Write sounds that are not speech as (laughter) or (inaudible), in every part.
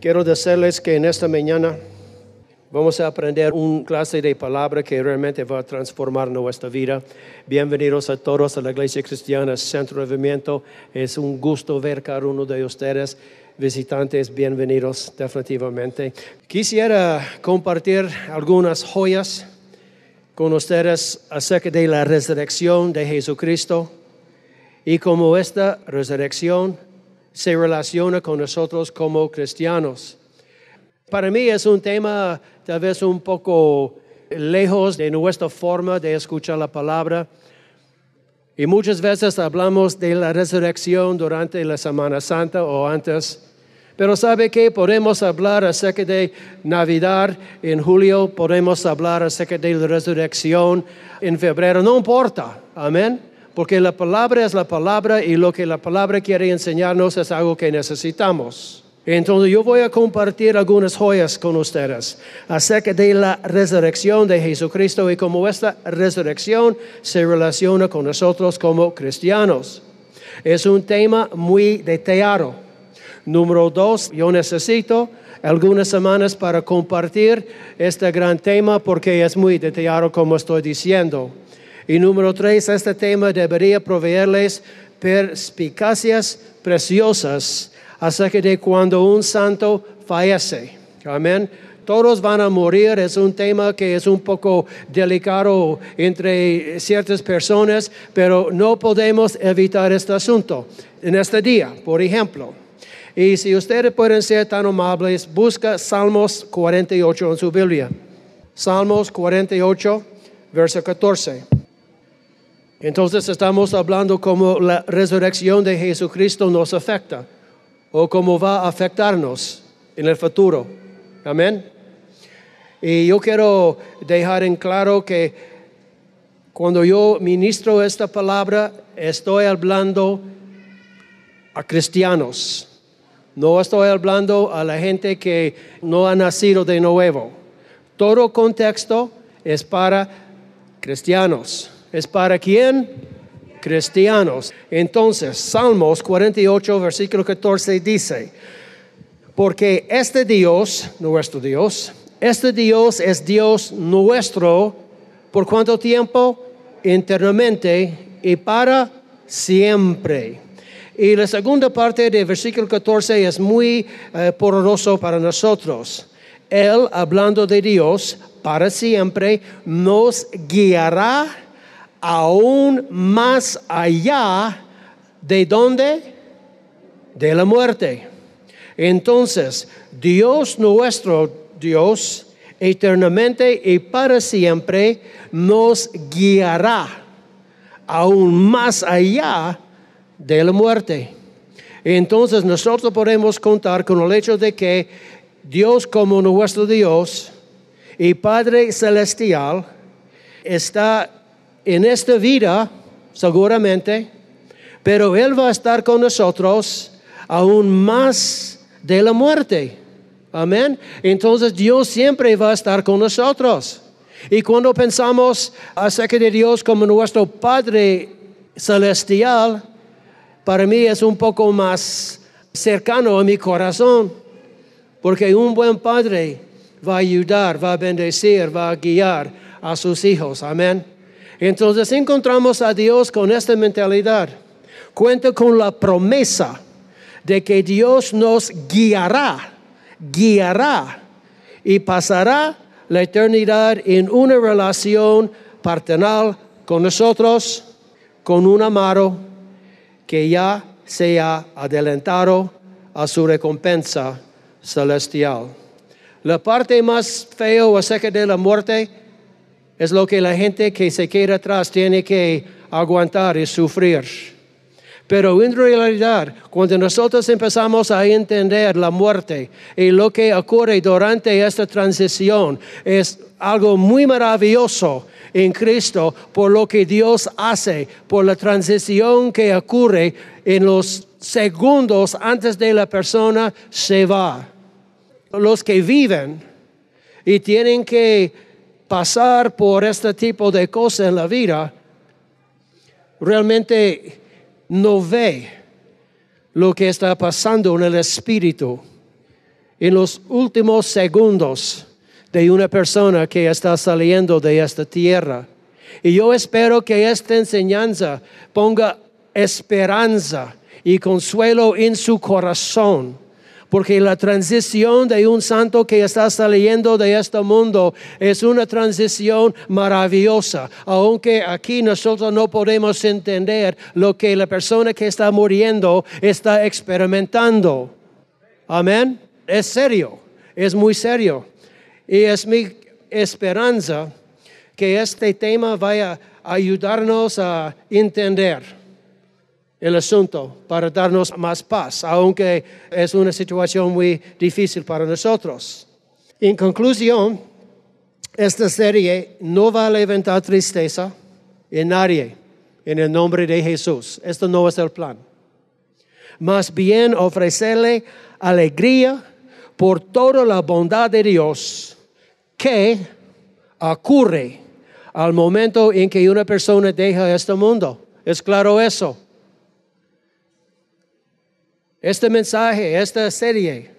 Quiero decirles que en esta mañana vamos a aprender un clase de palabra que realmente va a transformar nuestra vida. Bienvenidos a todos a la Iglesia Cristiana Centro de Movimiento. Es un gusto ver cada uno de ustedes. Visitantes, bienvenidos definitivamente. Quisiera compartir algunas joyas con ustedes acerca de la resurrección de Jesucristo y cómo esta resurrección se relaciona con nosotros como cristianos. Para mí es un tema tal vez un poco lejos de nuestra forma de escuchar la palabra. Y muchas veces hablamos de la resurrección durante la Semana Santa o antes. Pero ¿sabe qué? Podemos hablar acerca de Navidad en julio, podemos hablar acerca de la resurrección en febrero, no importa. Amén porque la palabra es la palabra y lo que la palabra quiere enseñarnos es algo que necesitamos. Entonces yo voy a compartir algunas joyas con ustedes acerca de la resurrección de Jesucristo y cómo esta resurrección se relaciona con nosotros como cristianos. Es un tema muy detallado. Número dos, yo necesito algunas semanas para compartir este gran tema porque es muy detallado como estoy diciendo. Y número tres, este tema debería proveerles perspicacias preciosas acerca de cuando un santo fallece. Amén. Todos van a morir, es un tema que es un poco delicado entre ciertas personas, pero no podemos evitar este asunto en este día, por ejemplo. Y si ustedes pueden ser tan amables, busca Salmos 48 en su Biblia. Salmos 48, verso 14. Entonces estamos hablando cómo la resurrección de Jesucristo nos afecta o cómo va a afectarnos en el futuro. Amén. Y yo quiero dejar en claro que cuando yo ministro esta palabra, estoy hablando a cristianos. No estoy hablando a la gente que no ha nacido de nuevo. Todo contexto es para cristianos. ¿Es para quién? Cristianos. Entonces, Salmos 48, versículo 14 dice, porque este Dios, nuestro Dios, este Dios es Dios nuestro, ¿por cuánto tiempo? Eternamente y para siempre. Y la segunda parte del versículo 14 es muy eh, poderoso para nosotros. Él, hablando de Dios, para siempre, nos guiará aún más allá de dónde? De la muerte. Entonces, Dios nuestro, Dios, eternamente y para siempre, nos guiará aún más allá de la muerte. Entonces nosotros podemos contar con el hecho de que Dios como nuestro Dios y Padre Celestial está en esta vida, seguramente, pero Él va a estar con nosotros aún más de la muerte. Amén. Entonces Dios siempre va a estar con nosotros. Y cuando pensamos acerca de Dios como nuestro Padre celestial, para mí es un poco más cercano a mi corazón, porque un buen padre va a ayudar, va a bendecir, va a guiar a sus hijos. Amén. Entonces encontramos a Dios con esta mentalidad. Cuenta con la promesa de que Dios nos guiará, guiará y pasará la eternidad en una relación paternal con nosotros, con un amado que ya se ha adelantado a su recompensa celestial. La parte más fea acerca de la muerte es lo que la gente que se queda atrás tiene que aguantar y sufrir. Pero en realidad, cuando nosotros empezamos a entender la muerte y lo que ocurre durante esta transición, es algo muy maravilloso en Cristo por lo que Dios hace, por la transición que ocurre en los segundos antes de la persona se va. Los que viven y tienen que pasar por este tipo de cosas en la vida, realmente no ve lo que está pasando en el espíritu en los últimos segundos de una persona que está saliendo de esta tierra. Y yo espero que esta enseñanza ponga esperanza y consuelo en su corazón porque la transición de un santo que está saliendo de este mundo es una transición maravillosa, aunque aquí nosotros no podemos entender lo que la persona que está muriendo está experimentando. Amén. Es serio, es muy serio. Y es mi esperanza que este tema vaya a ayudarnos a entender el asunto para darnos más paz, aunque es una situación muy difícil para nosotros. En conclusión, esta serie no va a levantar tristeza en nadie en el nombre de Jesús. Esto no es el plan. Más bien ofrecerle alegría por toda la bondad de Dios que ocurre al momento en que una persona deja este mundo. ¿Es claro eso? Este mensaje, esta serie,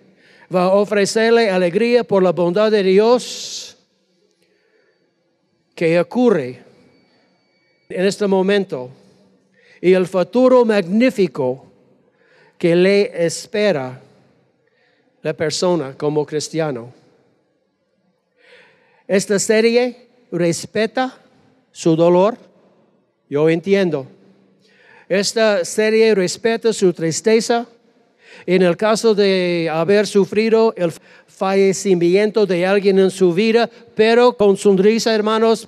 va a ofrecerle alegría por la bondad de Dios que ocurre en este momento y el futuro magnífico que le espera la persona como cristiano. Esta serie respeta su dolor, yo entiendo. Esta serie respeta su tristeza, en el caso de haber sufrido el fallecimiento de alguien en su vida, pero con sonrisa, hermanos,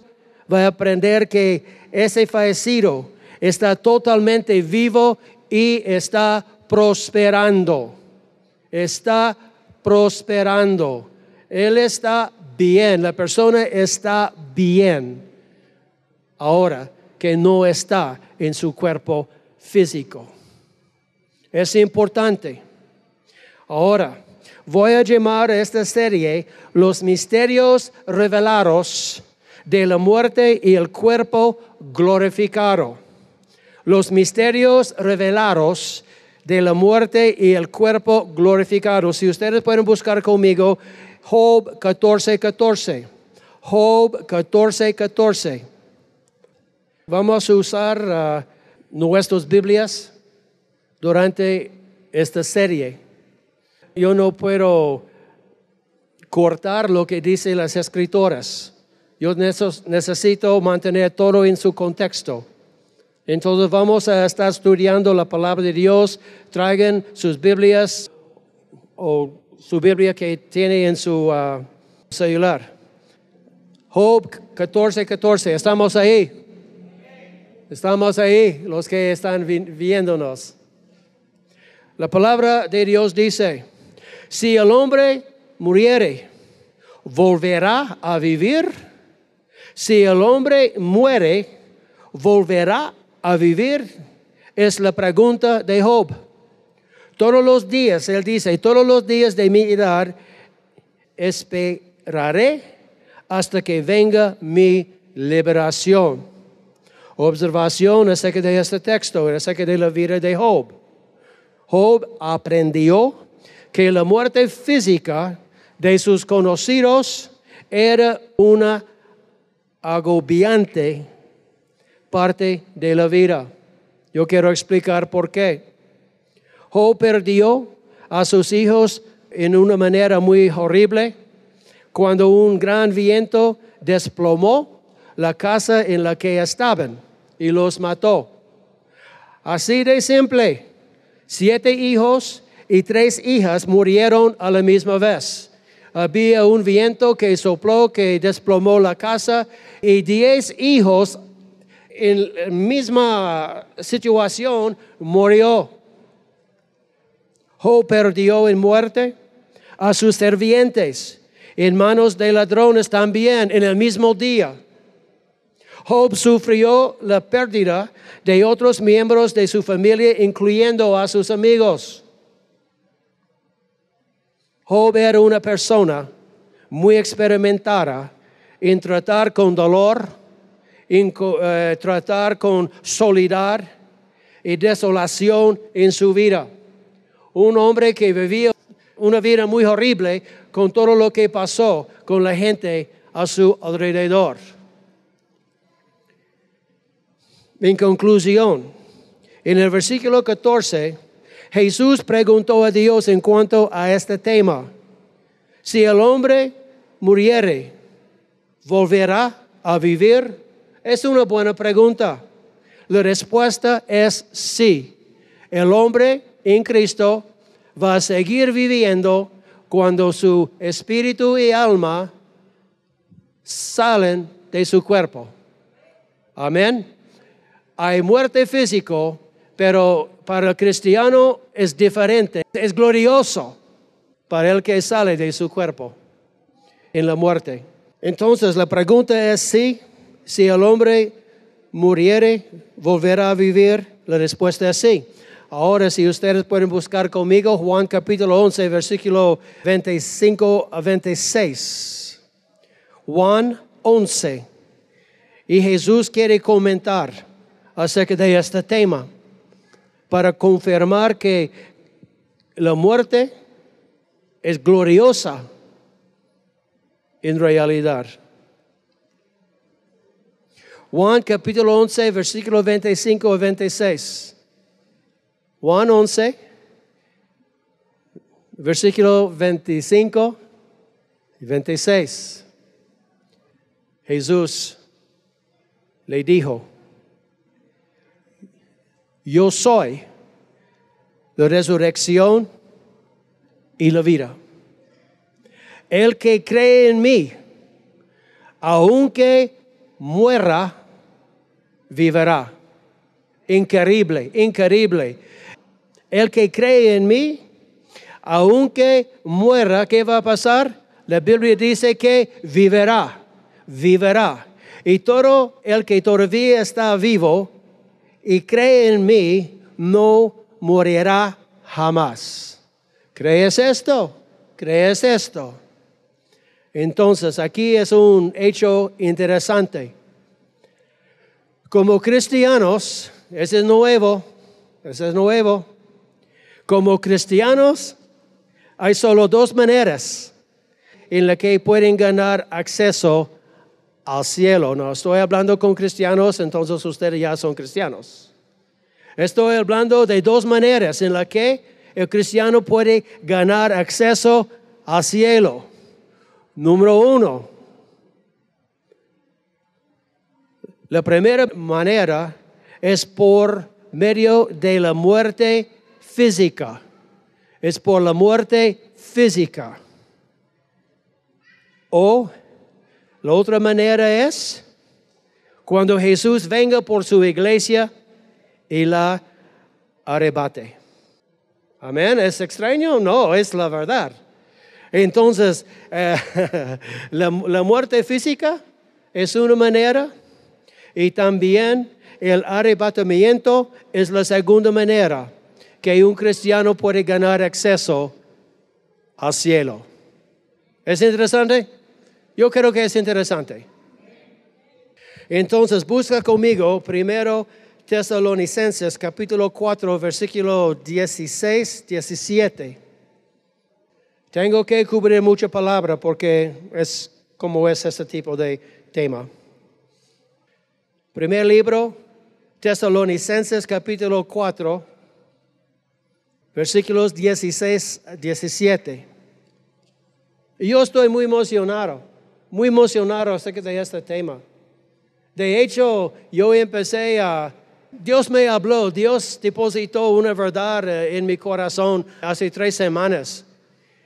va a aprender que ese fallecido está totalmente vivo y está prosperando. Está prosperando. Él está bien, la persona está bien. Ahora que no está en su cuerpo físico. Es importante. Ahora, voy a llamar a esta serie Los misterios revelados de la muerte y el cuerpo glorificado. Los misterios revelados de la muerte y el cuerpo glorificado. Si ustedes pueden buscar conmigo, Job 14, 14. Job 14, 14. Vamos a usar uh, nuestras Biblias durante esta serie. Yo no puedo cortar lo que dicen las escritoras. Yo necesito mantener todo en su contexto. Entonces vamos a estar estudiando la palabra de Dios. Traigan sus Biblias o su Biblia que tiene en su uh, celular. Job 14, 14. ¿Estamos ahí? Estamos ahí, los que están viéndonos. La palabra de Dios dice, si el hombre muriere, volverá a vivir. Si el hombre muere, volverá a vivir. Es la pregunta de Job. Todos los días, él dice, todos los días de mi edad esperaré hasta que venga mi liberación. Observación acerca de este texto, acerca de la vida de Job. Job aprendió que la muerte física de sus conocidos era una agobiante parte de la vida. Yo quiero explicar por qué. Job perdió a sus hijos en una manera muy horrible cuando un gran viento desplomó la casa en la que estaban y los mató. Así de simple. Siete hijos y tres hijas murieron a la misma vez. Había un viento que sopló, que desplomó la casa, y diez hijos en la misma situación murió. Job perdió en muerte a sus servientes en manos de ladrones también en el mismo día. Job sufrió la pérdida de otros miembros de su familia, incluyendo a sus amigos. Job era una persona muy experimentada en tratar con dolor, en eh, tratar con soledad y desolación en su vida. Un hombre que vivía una vida muy horrible con todo lo que pasó con la gente a su alrededor. En conclusión, en el versículo 14, Jesús preguntó a Dios en cuanto a este tema. Si el hombre muriere, ¿volverá a vivir? Es una buena pregunta. La respuesta es sí. El hombre en Cristo va a seguir viviendo cuando su espíritu y alma salen de su cuerpo. Amén. Hay muerte físico, pero para el cristiano es diferente. Es glorioso para el que sale de su cuerpo en la muerte. Entonces la pregunta es si, si el hombre muriere, volverá a vivir. La respuesta es sí. Ahora, si ustedes pueden buscar conmigo Juan capítulo 11, versículo 25 a 26. Juan 11. Y Jesús quiere comentar acerca de este tema para confirmar que la muerte es gloriosa en realidad. Juan capítulo 11, versículo 25 a 26. Juan 11, versículo 25 y 26. Jesús le dijo, yo soy la resurrección y la vida. El que cree en mí, aunque muera, vivirá. Increíble, increíble. El que cree en mí, aunque muera, ¿qué va a pasar? La Biblia dice que vivirá, vivirá. Y todo el que todavía está vivo y cree en mí, no morirá jamás. ¿Crees esto? ¿Crees esto? Entonces, aquí es un hecho interesante. Como cristianos, ese es nuevo, ese es nuevo. Como cristianos, hay solo dos maneras en las que pueden ganar acceso al cielo. No estoy hablando con cristianos, entonces ustedes ya son cristianos. Estoy hablando de dos maneras en las que el cristiano puede ganar acceso al cielo. Número uno, la primera manera es por medio de la muerte física. Es por la muerte física. O la otra manera es cuando Jesús venga por su iglesia y la arrebate. Amén. ¿Es extraño? No, es la verdad. Entonces, eh, (laughs) la, la muerte física es una manera y también el arrebatamiento es la segunda manera que un cristiano puede ganar acceso al cielo. ¿Es interesante? Yo creo que es interesante. Entonces, busca conmigo primero Tesalonicenses capítulo 4, versículo 16, 17. Tengo que cubrir mucha palabra porque es como es este tipo de tema. Primer libro, Tesalonicenses capítulo 4, versículos 16 a 17. Y yo estoy muy emocionado, muy emocionado acerca de este tema. De hecho, yo empecé a... Dios me habló, Dios depositó una verdad eh, en mi corazón hace tres semanas.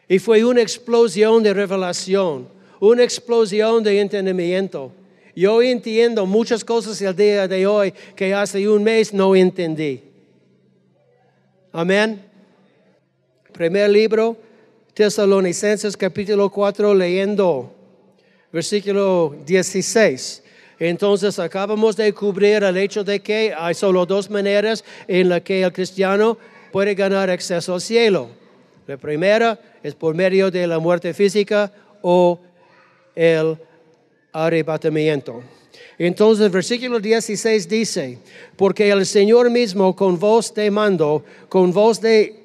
Y fue una explosión de revelación, una explosión de entendimiento. Yo entiendo muchas cosas el día de hoy que hace un mes no entendí. Amén. Primer libro, Tesalonicenses capítulo 4, leyendo versículo 16. Entonces acabamos de cubrir el hecho de que hay solo dos maneras en las que el cristiano puede ganar acceso al cielo. La primera es por medio de la muerte física o el arrebatamiento. Entonces, versículo 16 dice, porque el Señor mismo con voz de mando, con voz de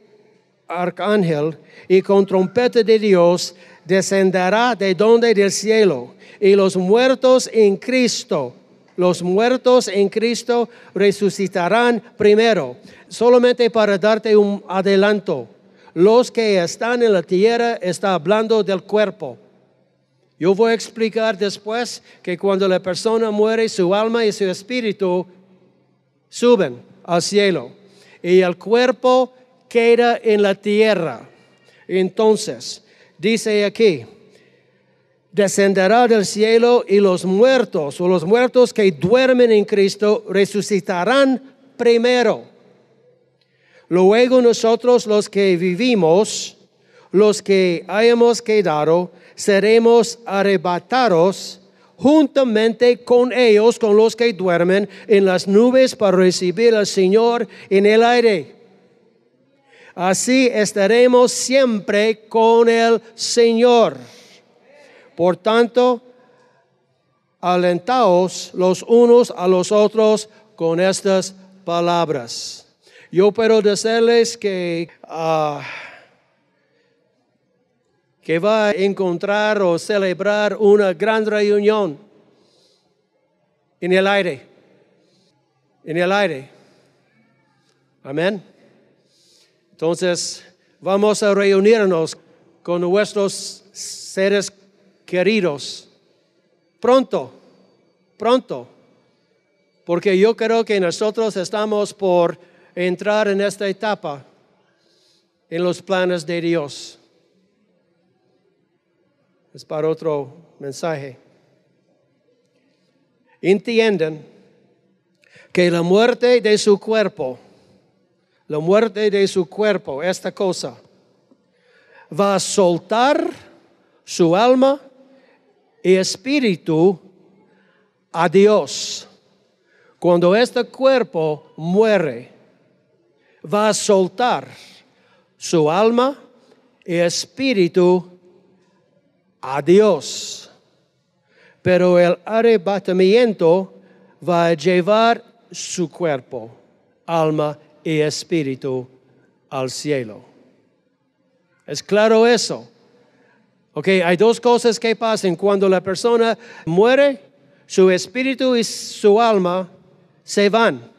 arcángel y con trompeta de Dios, descenderá de donde del cielo, y los muertos en Cristo, los muertos en Cristo resucitarán primero. Solamente para darte un adelanto, los que están en la tierra está hablando del cuerpo. Yo voy a explicar después que cuando la persona muere, su alma y su espíritu suben al cielo y el cuerpo queda en la tierra. Entonces, dice aquí, descenderá del cielo y los muertos o los muertos que duermen en Cristo resucitarán primero. Luego nosotros los que vivimos, los que hayamos quedado, seremos arrebatados juntamente con ellos, con los que duermen en las nubes para recibir al Señor en el aire. Así estaremos siempre con el Señor. Por tanto, alentaos los unos a los otros con estas palabras. Yo puedo decirles que ah, que va a encontrar o celebrar una gran reunión en el aire. En el aire. Amén. Entonces, vamos a reunirnos con nuestros seres queridos. Pronto, pronto. Porque yo creo que nosotros estamos por entrar en esta etapa en los planes de Dios es para otro mensaje. Entienden que la muerte de su cuerpo, la muerte de su cuerpo, esta cosa, va a soltar su alma y espíritu a Dios. Cuando este cuerpo muere, va a soltar su alma y espíritu a Dios. Pero el arrebatamiento va a llevar su cuerpo, alma y espíritu al cielo. ¿Es claro eso? Ok, hay dos cosas que pasan. Cuando la persona muere, su espíritu y su alma se van.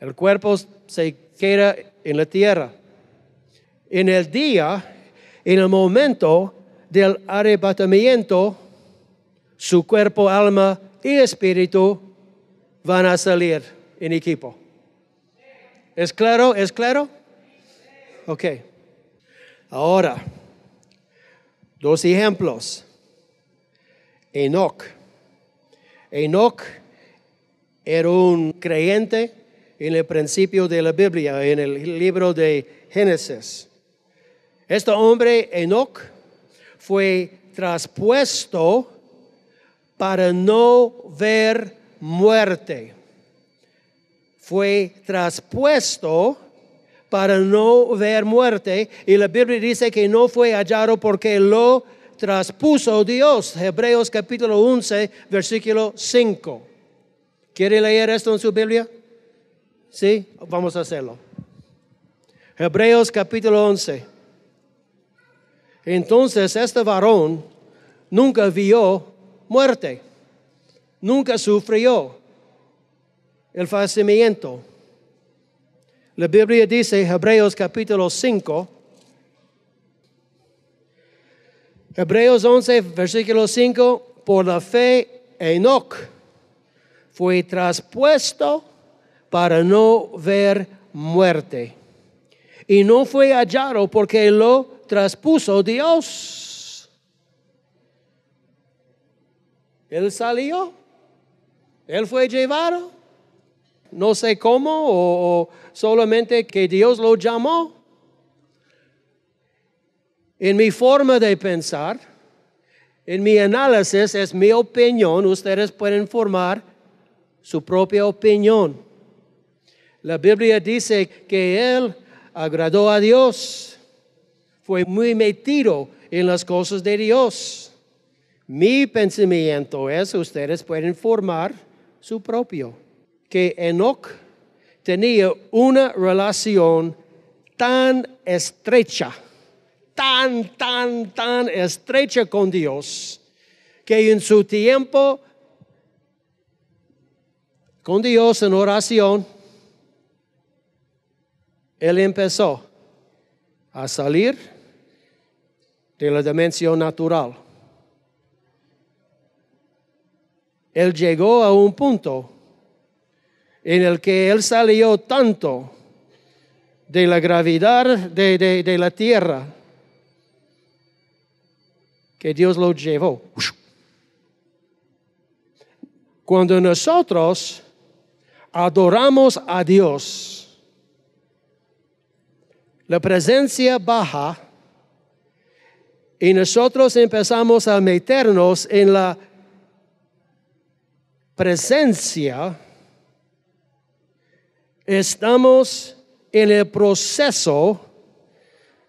El cuerpo se queda en la tierra. En el día, en el momento, del arrebatamiento, su cuerpo, alma y espíritu van a salir en equipo. ¿Es claro? ¿Es claro? Ok. Ahora, dos ejemplos. Enoch. Enoch era un creyente en el principio de la Biblia, en el libro de Génesis. Este hombre, Enoch, fue traspuesto para no ver muerte. Fue traspuesto para no ver muerte. Y la Biblia dice que no fue hallado porque lo traspuso Dios. Hebreos capítulo 11, versículo 5. ¿Quiere leer esto en su Biblia? Sí, vamos a hacerlo. Hebreos capítulo 11. Entonces este varón nunca vio muerte, nunca sufrió el fallecimiento. La Biblia dice, Hebreos capítulo 5, Hebreos 11, versículo 5, por la fe Enoch fue traspuesto para no ver muerte. Y no fue hallado porque lo traspuso Dios. Él salió. Él fue llevado. No sé cómo o, solamente que Dios lo llamó. En mi forma de pensar, en mi análisis, es mi opinión. Ustedes pueden formar su propia opinión. La Biblia dice que Él agradó a Dios. Fue muy metido en las cosas de Dios. Mi pensamiento es, ustedes pueden formar su propio, que Enoch tenía una relación tan estrecha, tan, tan, tan estrecha con Dios, que en su tiempo con Dios en oración, él empezó a salir de la dimensión natural. Él llegó a un punto en el que él salió tanto de la gravedad de, de- de la tierra que Dios lo llevó. Cuando nosotros adoramos a Dios, la presencia baja y nosotros empezamos a meternos en la presencia, estamos en el proceso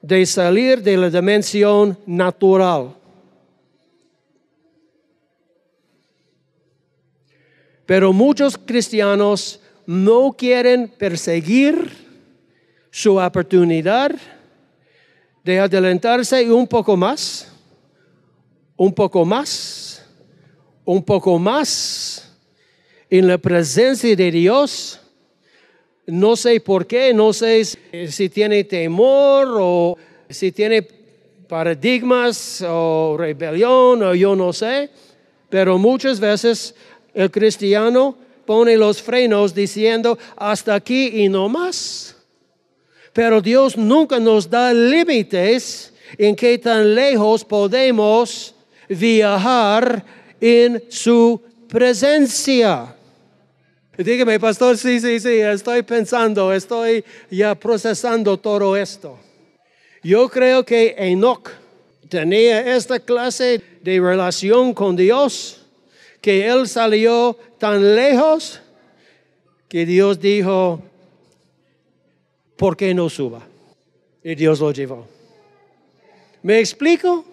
de salir de la dimensión natural. Pero muchos cristianos no quieren perseguir su oportunidad de adelantarse un poco más, un poco más, un poco más en la presencia de Dios. No sé por qué, no sé si- tiene temor o si tiene paradigmas o rebelión o yo no sé, pero muchas veces el cristiano pone los frenos diciendo hasta aquí y no más. Pero Dios nunca nos da límites en qué tan lejos podemos viajar en su presencia. Dígame, pastor, sí, sí, sí, estoy pensando, estoy ya procesando todo esto. Yo creo que Enoch tenía esta clase de relación con Dios, que él salió tan lejos que Dios dijo, ¿por qué no suba? Y Dios lo llevó. ¿Me explico?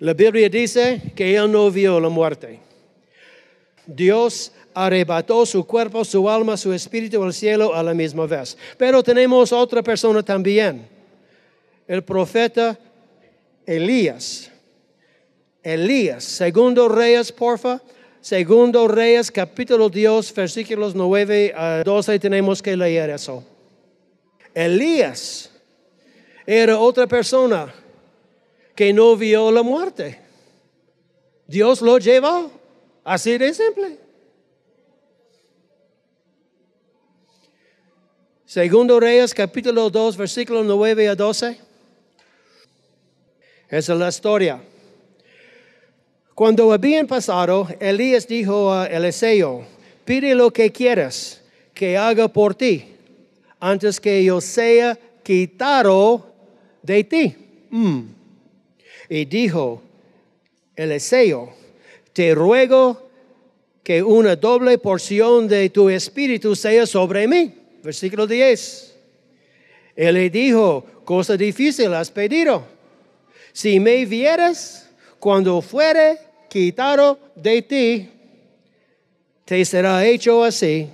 La Biblia dice que él no vio la muerte. Dios arrebató su cuerpo, su alma, su espíritu al cielo a la misma vez. Pero tenemos otra persona también, el profeta Elías. Elías, segundo Reyes, porfa. Segundo Reyes, capítulo 2, versículos 9 a 12, tenemos que leer eso. Elías era otra persona que no vio la muerte. Dios lo llevó, así de simple. Segundo Reyes, capítulo 2, versículos 9 a 12. Esa es la historia. Cuando habían pasado, Elías dijo a Eliseo, pide lo que quieras que haga por ti, antes que yo sea quitado de ti. Mm. Y dijo Eliseo, te ruego que una doble porción de tu espíritu sea sobre mí. Versículo 10. Él le dijo, cosa difícil has pedido. Si me vieres cuando fuere quitado de ti, te será hecho así,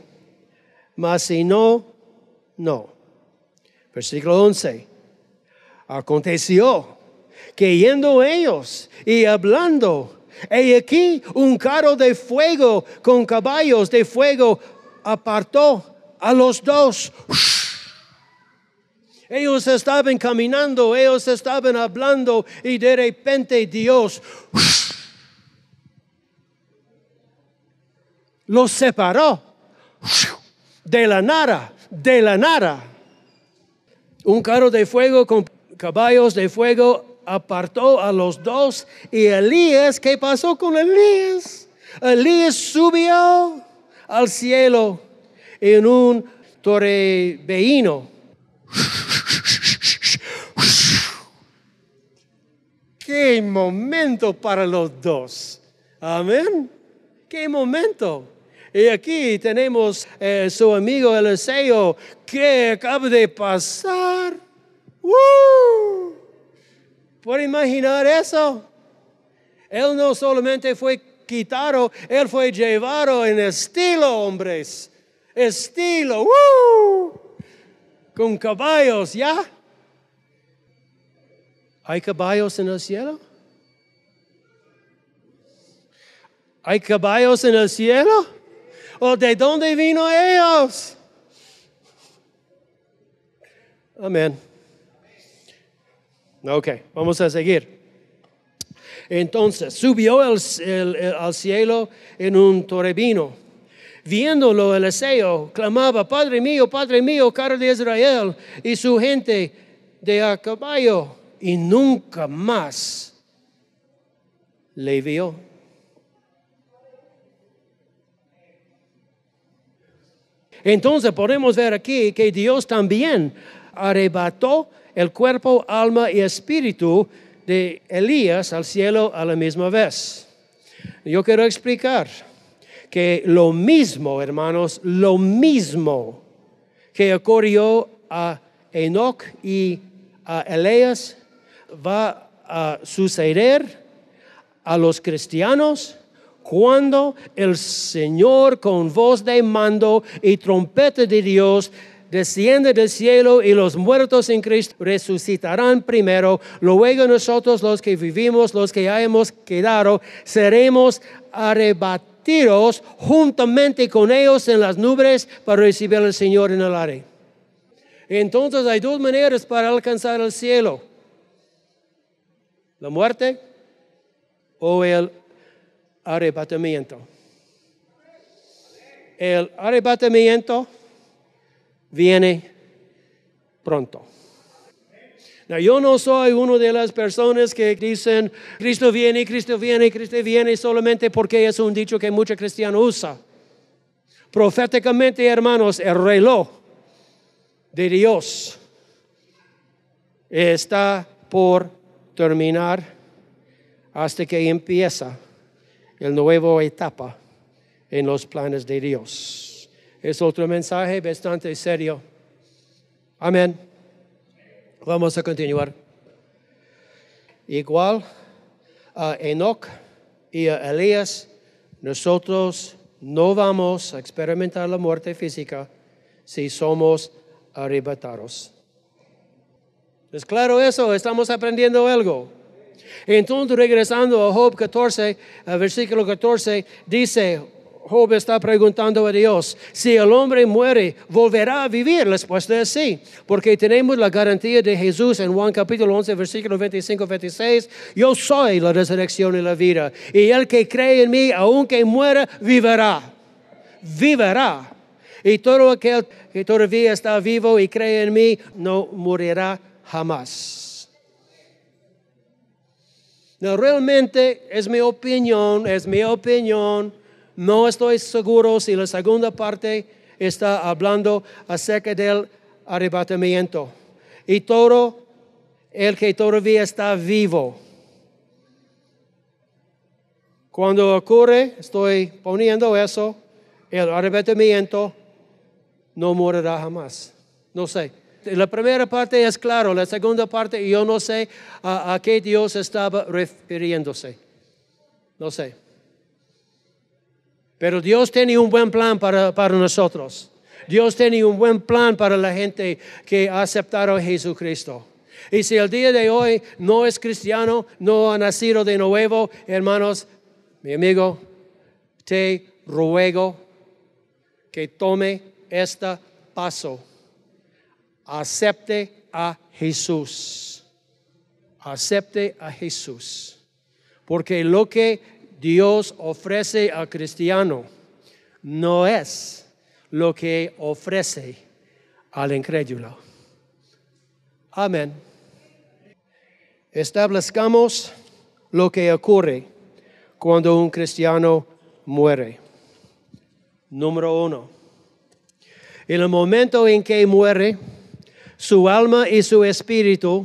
mas si no, no. Versículo 11. Aconteció que yendo ellos y hablando, he aquí un carro de fuego con caballos de fuego apartó a los dos. Ellos estaban caminando, ellos estaban hablando y de repente Dios los separó de la nada, de la nada. Un carro de fuego con caballos de fuego apartó a los dos y Elías, ¿qué pasó con Elías? Elías subió al cielo en un torbellino. Qué momento para los dos. Amén. Qué momento. Y aquí tenemos eh, su amigo Eliseo que acaba de pasar. ¡Woo! ¿Puede imaginar eso? Él no solamente fue quitado, él fue llevado en estilo, hombres. Estilo, ¡woo! Con caballos, ¿ya? ¿Hay caballos en el cielo? ¿Hay caballos en el cielo? ¿O de dónde vino ellos? Amén. Ok, vamos a seguir. Entonces subió el- el- el- al cielo en un torbellino. Viéndolo, Eliseo clamaba, Padre mío, Padre mío, cara de Israel y su gente de a caballo. Y nunca más le vio. Entonces podemos ver aquí que Dios también arrebató el cuerpo, alma y espíritu de Elías al cielo a la misma vez. Yo quiero explicar que lo mismo, hermanos, lo mismo que ocurrió a Enoch y a Elías va a suceder a los cristianos cuando el Señor con voz de mando y trompeta de Dios desciende del cielo y los muertos en Cristo resucitarán primero. Luego nosotros los que vivimos, los que hayamos quedado, seremos arrebatidos juntamente con ellos en las nubes para recibir al Señor en el aire. Entonces hay dos maneras para alcanzar el cielo. La muerte o el arrebatamiento. El arrebatamiento viene pronto. Yo no soy una de las personas que dicen, Cristo viene, Cristo viene, Cristo viene solamente porque es un dicho que muchos cristianos usan. Proféticamente, hermanos, el reloj de Dios está por terminar hasta que empieza el nuevo etapa en los planes de Dios. Es otro mensaje bastante serio. Amén. Vamos a continuar. Igual a Enoch y a Elías, nosotros no vamos a experimentar la muerte física si somos arrebatados. ¿Es claro eso? ¿Estamos aprendiendo algo? Entonces, regresando a Job 14, al versículo 14, dice, Job está preguntando a Dios, si el hombre muere, ¿volverá a vivir? La respuesta es sí, porque tenemos la garantía de Jesús en Juan capítulo 11, versículo 25, 26, yo soy la resurrección y la vida, y el que cree en mí, aunque muera, vivirá, vivirá. Y todo aquel que todavía está vivo y cree en mí, no morirá jamás. No, realmente es mi opinión, es mi opinión. No estoy seguro si la segunda parte está hablando acerca del arrebatamiento. Y todo el que todavía está vivo. Cuando ocurre, estoy poniendo eso, el arrebatamiento no morirá jamás. No sé. La primera parte es claro, la segunda parte yo no sé a, a qué Dios estaba refiriéndose. No sé. Pero Dios tiene un buen plan para, para nosotros. Dios tiene un buen plan para la gente que ha aceptado a Jesucristo. Y si el día de hoy no es cristiano, no ha nacido de nuevo, hermanos, mi amigo, te ruego que tome este paso. Acepte a Jesús. Acepte a Jesús. Porque lo que Dios ofrece al cristiano no es lo que ofrece al incrédulo. Amén. Establezcamos lo que ocurre cuando un cristiano muere. Número uno. En el momento en que muere, su alma y su espíritu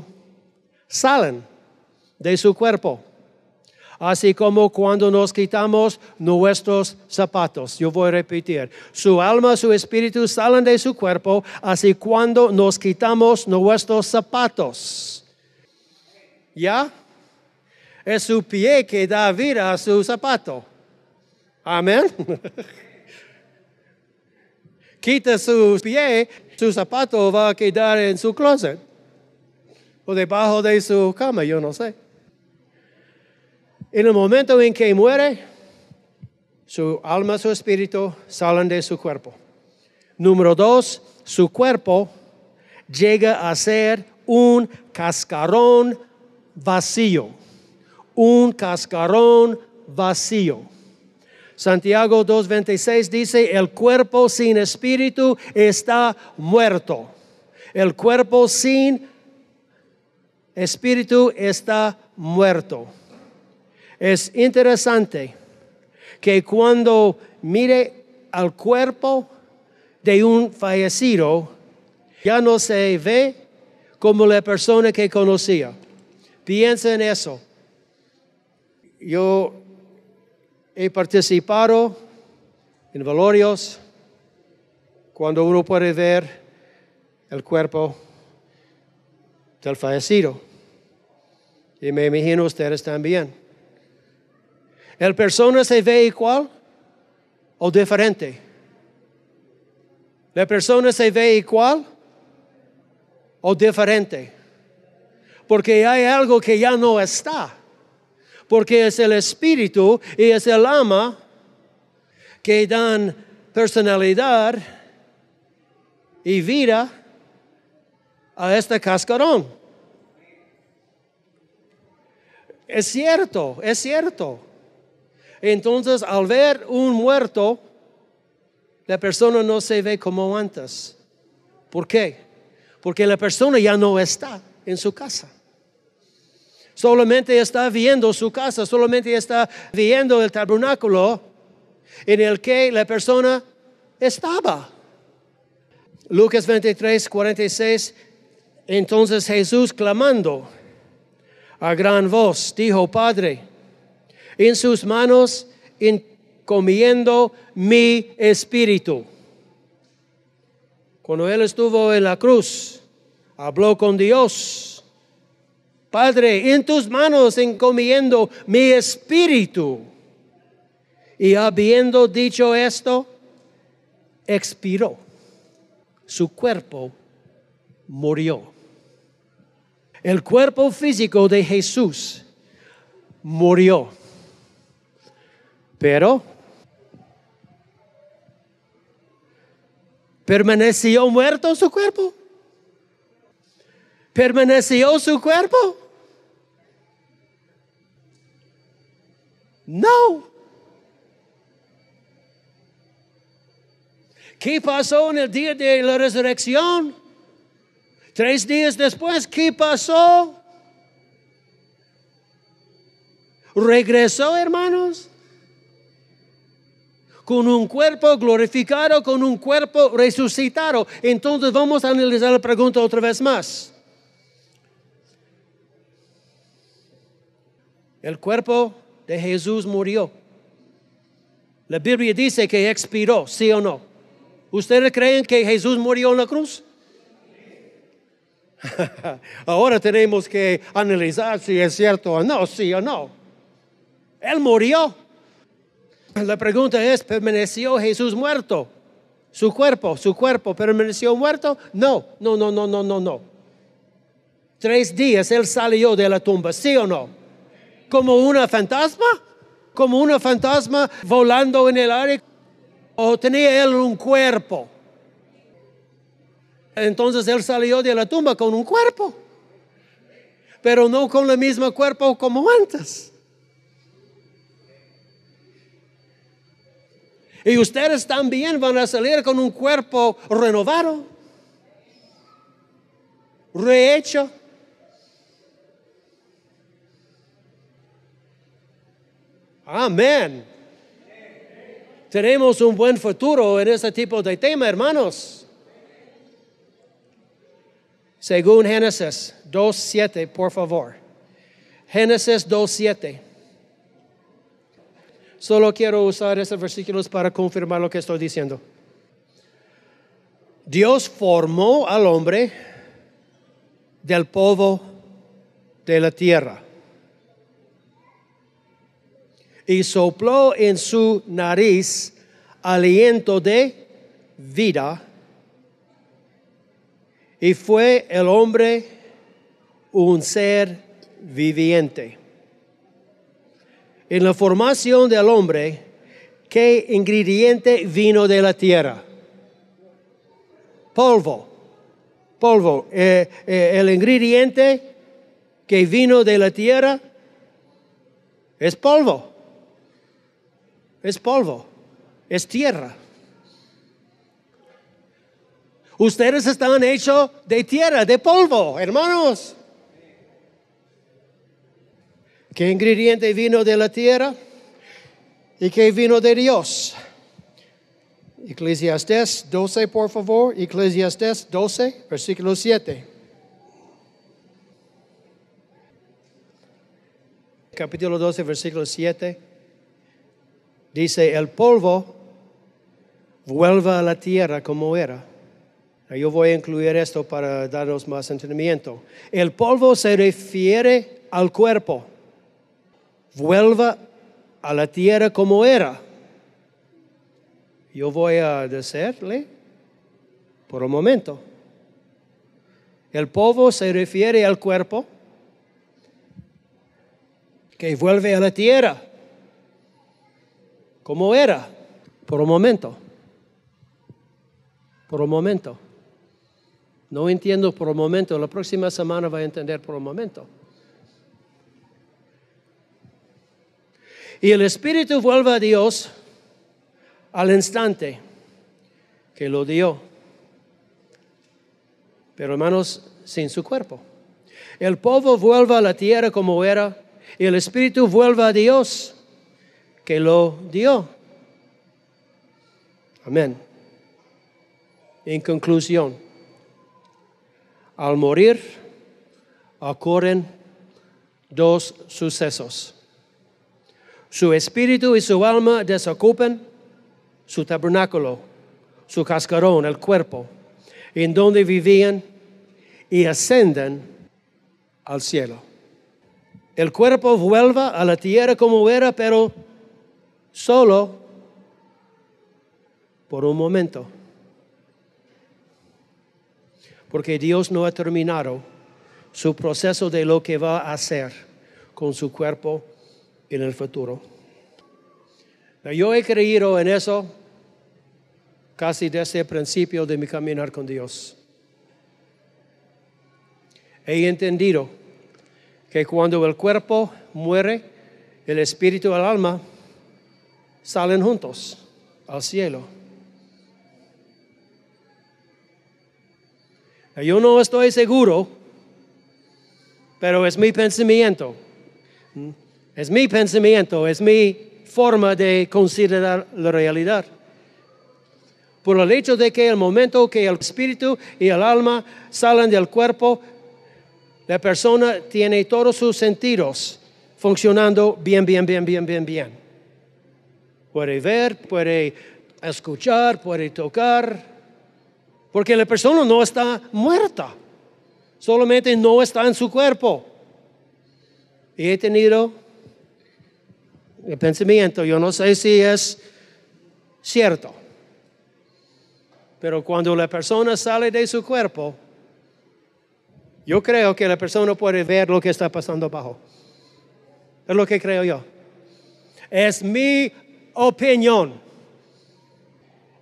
salen de su cuerpo. Así como cuando nos quitamos nuestros zapatos. Yo voy a repetir. Su alma, su espíritu salen de su cuerpo, así cuando nos quitamos nuestros zapatos. ¿Ya? Es su pie que da vida a su zapato. Amén. (laughs) Quita su pie, su zapato va a quedar en su closet o debajo de su cama, yo no sé. En el momento en que muere, su alma, su espíritu salen de su cuerpo. Número dos, su cuerpo llega a ser un cascarón vacío. Un cascarón vacío. Santiago 2.26 dice, el cuerpo sin espíritu está muerto. El cuerpo sin espíritu está muerto. Es interesante que cuando mire al cuerpo de un fallecido, ya no se ve como la persona que conocía. Piensa en eso. Yo he participado en valorios cuando uno puede ver el cuerpo del fallecido. Y me imagino ustedes también. ¿El persona se ve igual o diferente? ¿La persona se ve igual o diferente? Porque hay algo que ya no está. Porque es el espíritu y es el alma que dan personalidad y vida a este cascarón. Es cierto, es cierto. Entonces, al ver un muerto, la persona no se ve como antes. ¿Por qué? Porque la persona ya no está en su casa. Solamente está viendo su casa, solamente está viendo el tabernáculo en el que la persona estaba. Lucas 23, 46. Entonces Jesús clamando a gran voz, dijo, Padre, en sus manos encomiendo mi espíritu. Cuando él estuvo en la cruz, habló con Dios. Padre, en tus manos encomiendo mi espíritu. Y habiendo dicho esto, expiró. Su cuerpo murió. El cuerpo físico de Jesús murió. Pero permaneció muerto su cuerpo. ¿Permaneció su cuerpo? No. ¿Qué pasó en el día de la resurrección? Tres días después, ¿qué pasó? Regresó, hermanos, con un cuerpo glorificado, con un cuerpo resucitado. Entonces vamos a analizar la pregunta otra vez más. El cuerpo de Jesús murió. La Biblia dice que expiró, ¿sí o no? ¿Ustedes creen que Jesús murió en la cruz? (laughs) Ahora tenemos que analizar si es cierto o no, sí o no. Él murió. La pregunta es, ¿permaneció Jesús muerto? Su cuerpo, su cuerpo permaneció muerto? No, no, no, no, no, no, no. Tres días él salió de la tumba, ¿sí o no? ¿Como una fantasma? ¿Como una fantasma volando en el aire? ¿O tenía él un cuerpo? Entonces él salió de la tumba con un cuerpo, pero no con el mismo cuerpo como antes. Y ustedes también van a salir con un cuerpo renovado, rehecho. Amén. Tenemos un buen futuro en este tipo de tema, hermanos. Según Génesis 2.7, por favor. Génesis 2.7. Solo quiero usar esos versículos para confirmar lo que estoy diciendo. Dios formó al hombre del polvo de la tierra y sopló en su nariz aliento de vida y fue el hombre un ser viviente. En la formación del hombre, ¿qué ingrediente vino de la tierra? Polvo. Polvo. Eh, eh, el ingrediente que vino de la tierra es polvo. Es polvo. Es tierra. Ustedes están hechos de tierra, de polvo, hermanos. ¿Qué ingrediente vino de la tierra? ¿Y qué vino de Dios? Eclesiastés 12, por favor. Eclesiastés 12, versículo 7. Capítulo 12, versículo 7. Dice, el polvo vuelva a la tierra como era. Yo voy a incluir esto para daros más entendimiento. El polvo se refiere al cuerpo. Vuelva a la tierra como era. Yo voy a decirle por un momento. El polvo se refiere al cuerpo que vuelve a la tierra como era por un momento. Por un momento. No entiendo por un momento, la próxima semana va a entender por un momento. Y el Espíritu vuelve a Dios al instante que lo dio. Pero hermanos, sin su cuerpo. El polvo vuelve a la tierra como era y el Espíritu vuelve a Dios que lo dio. Amén. En conclusión, al morir ocurren dos sucesos. Su espíritu y su alma desocupan su tabernáculo, su cascarón, el cuerpo, en donde vivían y ascenden al cielo. El cuerpo vuelve a la tierra como era, pero solo por un momento porque Dios no ha terminado su proceso de lo que va a hacer con su cuerpo en el futuro. Yo he creído en eso casi desde el principio de mi caminar con Dios. He entendido que cuando el cuerpo muere, el espíritu y el alma salen juntos al cielo. Yo no estoy seguro, pero es mi pensamiento. Es mi pensamiento, es mi forma de considerar la realidad. Por el hecho de que el momento que el espíritu y el alma salen del cuerpo, la persona tiene todos sus sentidos funcionando bien, bien, bien, bien, bien, bien. Puede ver, puede escuchar, puede tocar, porque la persona no está muerta, solamente no está en su cuerpo. Y he tenido el pensamiento, yo no sé si es cierto, pero cuando la persona sale de su cuerpo, yo creo que la persona puede ver lo que está pasando abajo. Es lo que creo yo. Es mi opinión.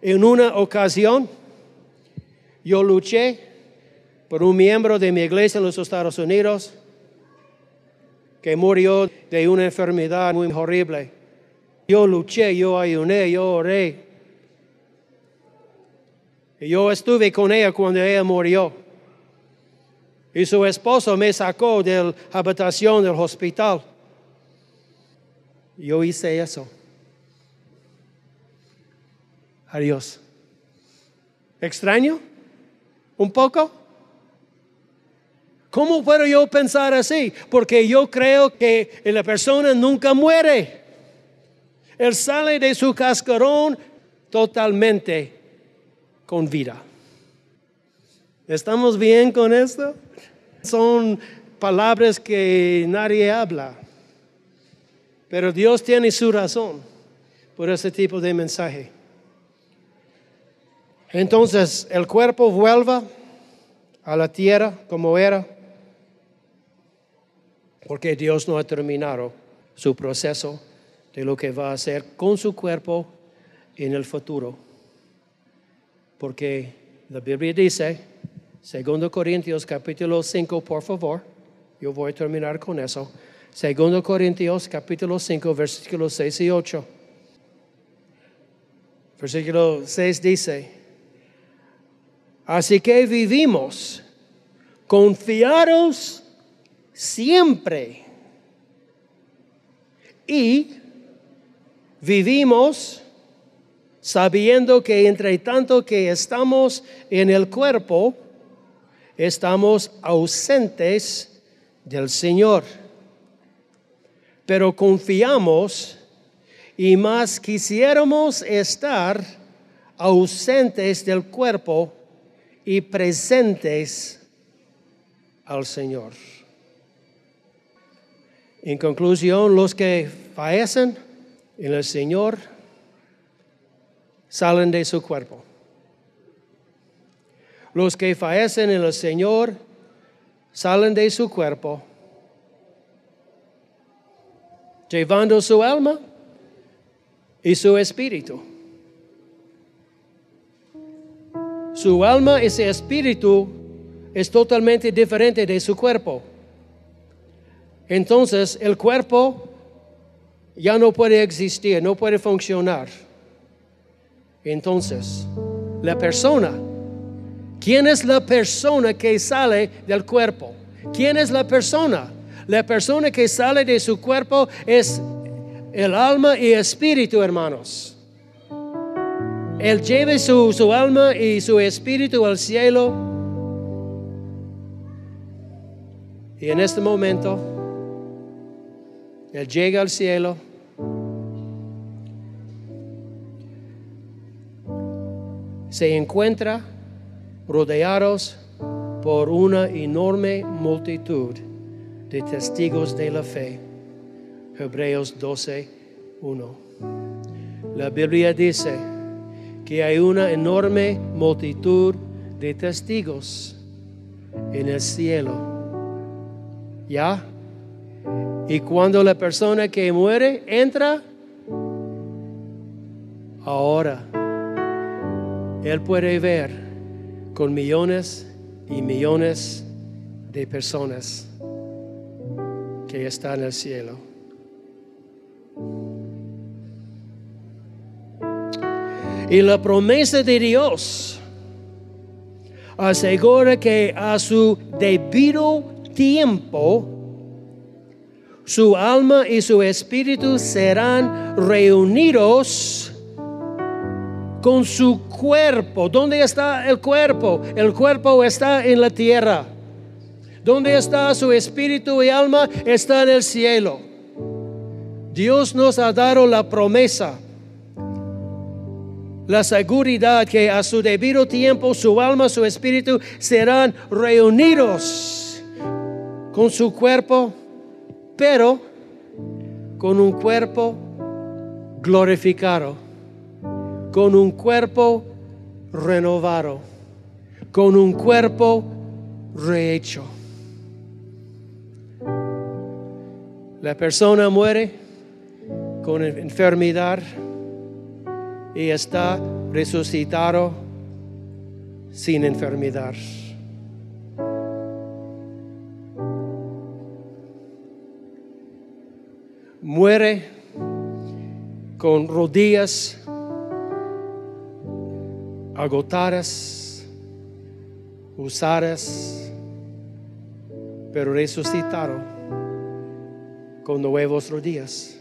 En una ocasión, yo luché por un miembro de mi iglesia en los Estados Unidos que murió de una enfermedad muy horrible. Yo luché, yo ayuné, yo oré. Yo estuve con ella cuando ella murió. Y su esposo me sacó de la habitación del hospital. Yo hice eso. Adiós. ¿Extraño? ¿Un poco? ¿Cómo puedo yo pensar así? Porque yo creo que la persona nunca muere. Él sale de su cascarón totalmente con vida. ¿Estamos bien con esto? Son palabras que nadie habla. Pero Dios tiene su razón por ese tipo de mensaje. Entonces el cuerpo vuelva a la tierra como era, porque Dios no ha terminado su proceso de lo que va a hacer con su cuerpo en el futuro. Porque la Biblia dice, 2 Corintios capítulo 5, por favor, yo voy a terminar con eso. 2 Corintios capítulo 5, versículos 6 y 8. Versículo 6 dice, así que vivimos confiados siempre y vivimos sabiendo que entre tanto que estamos en el cuerpo, estamos ausentes del Señor. Pero confiamos y más quisiéramos estar ausentes del cuerpo y presentes al Señor. En conclusión, los que fallecen en el Señor salen de su cuerpo. Los que fallecen en el Señor salen de su cuerpo, llevando su alma y su espíritu. Su alma y su espíritu es totalmente diferente de su cuerpo. Entonces el cuerpo ya no puede existir, no puede funcionar. Entonces, la persona, ¿quién es la persona que sale del cuerpo? ¿Quién es la persona? La persona que sale de su cuerpo es el alma y espíritu, hermanos. Él lleva su, su alma y su espíritu al cielo. Y en este momento, Él llega al cielo. Se encuentra rodeados por una enorme multitud de testigos de la fe. Hebreos 12, 1. La Biblia dice que hay una enorme multitud de testigos en el cielo. ¿Ya? Y cuando la persona que muere entra, ahora Él puede ver con millones y millones de personas que están en el cielo. Y la promesa de Dios asegura que a su debido tiempo, su alma y su espíritu serán reunidos con su cuerpo. ¿Dónde está el cuerpo? El cuerpo está en la tierra. ¿Dónde está su espíritu y alma? Está en el cielo. Dios nos ha dado la promesa, la seguridad que a su debido tiempo su alma, su espíritu serán reunidos con su cuerpo, pero con un cuerpo glorificado, con un cuerpo renovado, con un cuerpo rehecho. La persona muere con enfermedad y está resucitado sin enfermedad. Muere con rodillas agotadas, usadas, pero resucitado con nuevos rodillas.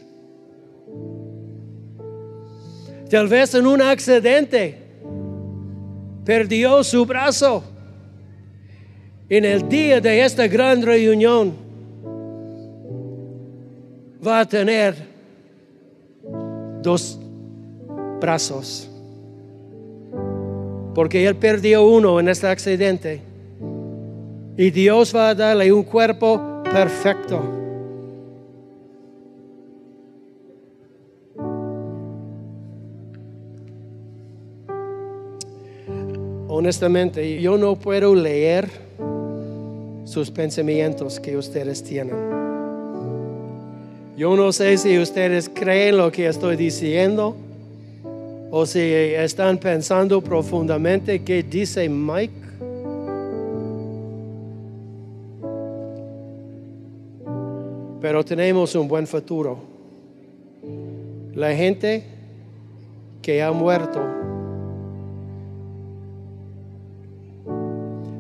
Tal vez en un accidente perdió su brazo. En el día de esta gran reunión va a tener dos brazos. Porque él perdió uno en este accidente. Y Dios va a darle un cuerpo perfecto. Honestamente, yo no puedo leer sus pensamientos que ustedes tienen. Yo no sé si ustedes creen lo que estoy diciendo o si están pensando profundamente qué dice Mike. Pero tenemos un buen futuro. La gente que ha muerto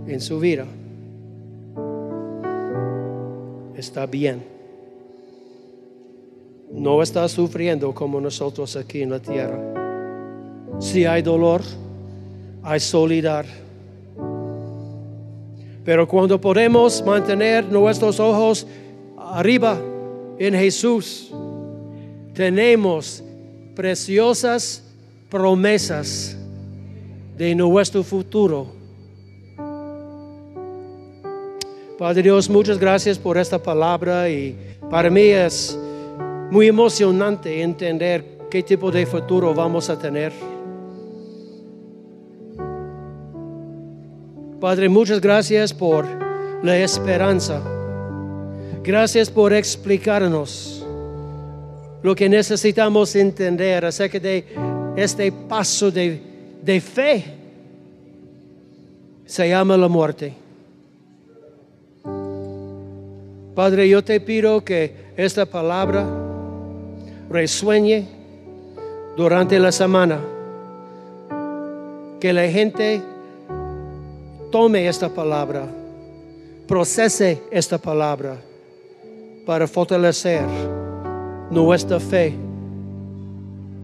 en su vida está bien. No está sufriendo como nosotros aquí en la tierra. Si hay dolor, hay soledad. Pero cuando podemos mantener nuestros ojos arriba en Jesús, tenemos preciosas promesas de nuestro futuro. Padre Dios, muchas gracias por esta palabra y para mí es muy emocionante entender qué tipo de futuro vamos a tener. Padre, muchas gracias por la esperanza. Gracias por explicarnos lo que necesitamos entender acerca de este paso de, de fe. Se llama la muerte. Padre, yo te pido que esta palabra resueñe durante la semana. Que la gente tome esta palabra, procese esta palabra para fortalecer nuestra fe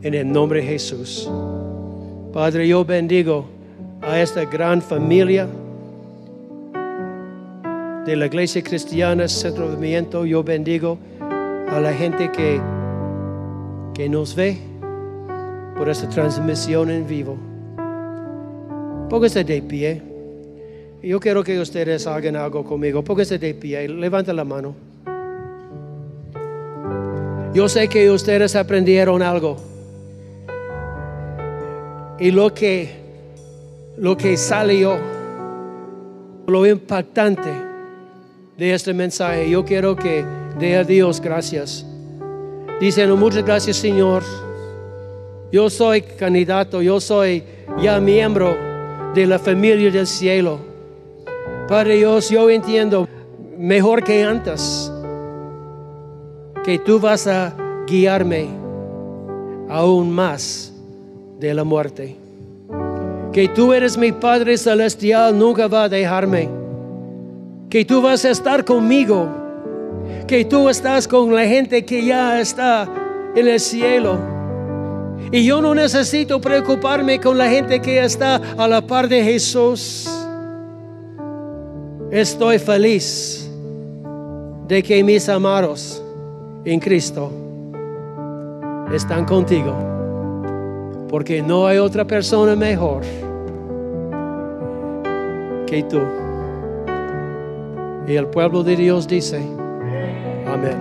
en el nombre de Jesús. Padre, yo bendigo a esta gran familia de la Iglesia Cristiana Centro de Movimiento. Yo bendigo a la gente que, que nos ve por esta transmisión en vivo. Póngase de pie. Yo quiero que ustedes hagan algo conmigo. Póngase de pie. Levanta la mano. Yo sé que ustedes aprendieron algo. Y lo que, lo que salió, lo impactante de este mensaje, yo quiero que dé a Dios gracias. Dicen, muchas gracias Señor. Yo soy candidato, yo soy ya miembro de la familia del cielo. Padre Dios, yo entiendo mejor que antes que tú vas a guiarme aún más de la muerte. Que tú eres mi Padre Celestial, nunca va a dejarme. Que tú vas a estar conmigo. Que tú estás con la gente que ya está en el cielo. Y yo no necesito preocuparme con la gente que está a la par de Jesús. Estoy feliz de que mis amados en Cristo están contigo. Porque no hay otra persona mejor que tú. Y el pueblo de Dios dice, amén.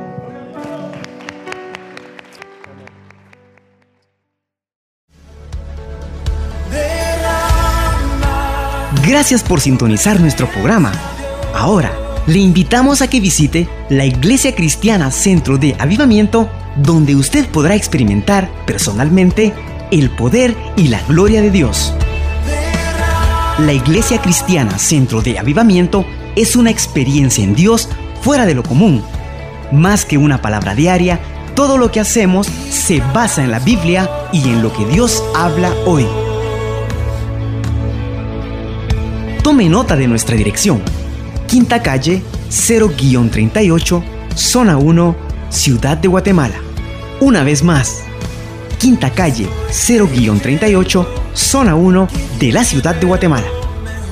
Gracias por sintonizar nuestro programa. Ahora, le invitamos a que visite la Iglesia Cristiana Centro de Avivamiento, donde usted podrá experimentar personalmente el poder y la gloria de Dios. La Iglesia Cristiana Centro de Avivamiento es una experiencia en Dios fuera de lo común. Más que una palabra diaria, todo lo que hacemos se basa en la Biblia y en lo que Dios habla hoy. Tome nota de nuestra dirección. Quinta calle 0-38, zona 1, Ciudad de Guatemala. Una vez más, Quinta Calle 0-38, Zona 1 de la ciudad de Guatemala.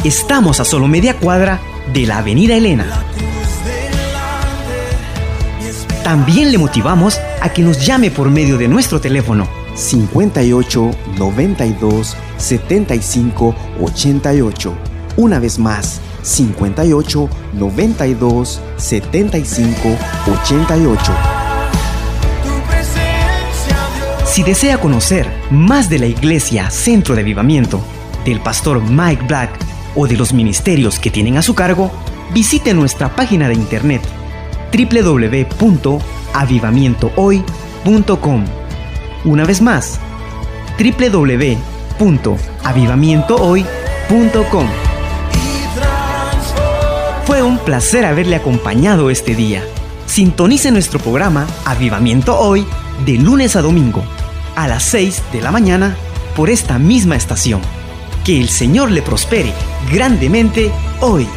Estamos a solo media cuadra de la Avenida Elena. También le motivamos a que nos llame por medio de nuestro teléfono 58 92 75 88. Una vez más, 58 92 75 88. Tu presencia, Dios. Si desea conocer más de la iglesia Centro de Avivamiento, del pastor Mike Black o de los ministerios que tienen a su cargo, visite nuestra página de internet www.avivamientohoy.com. Una vez más, www.avivamientohoy.com. Fue un placer haberle acompañado este día. Sintonice nuestro programa Avivamiento Hoy de lunes a domingo a las 6 de la mañana por esta misma estación. Que el Señor le prospere grandemente hoy.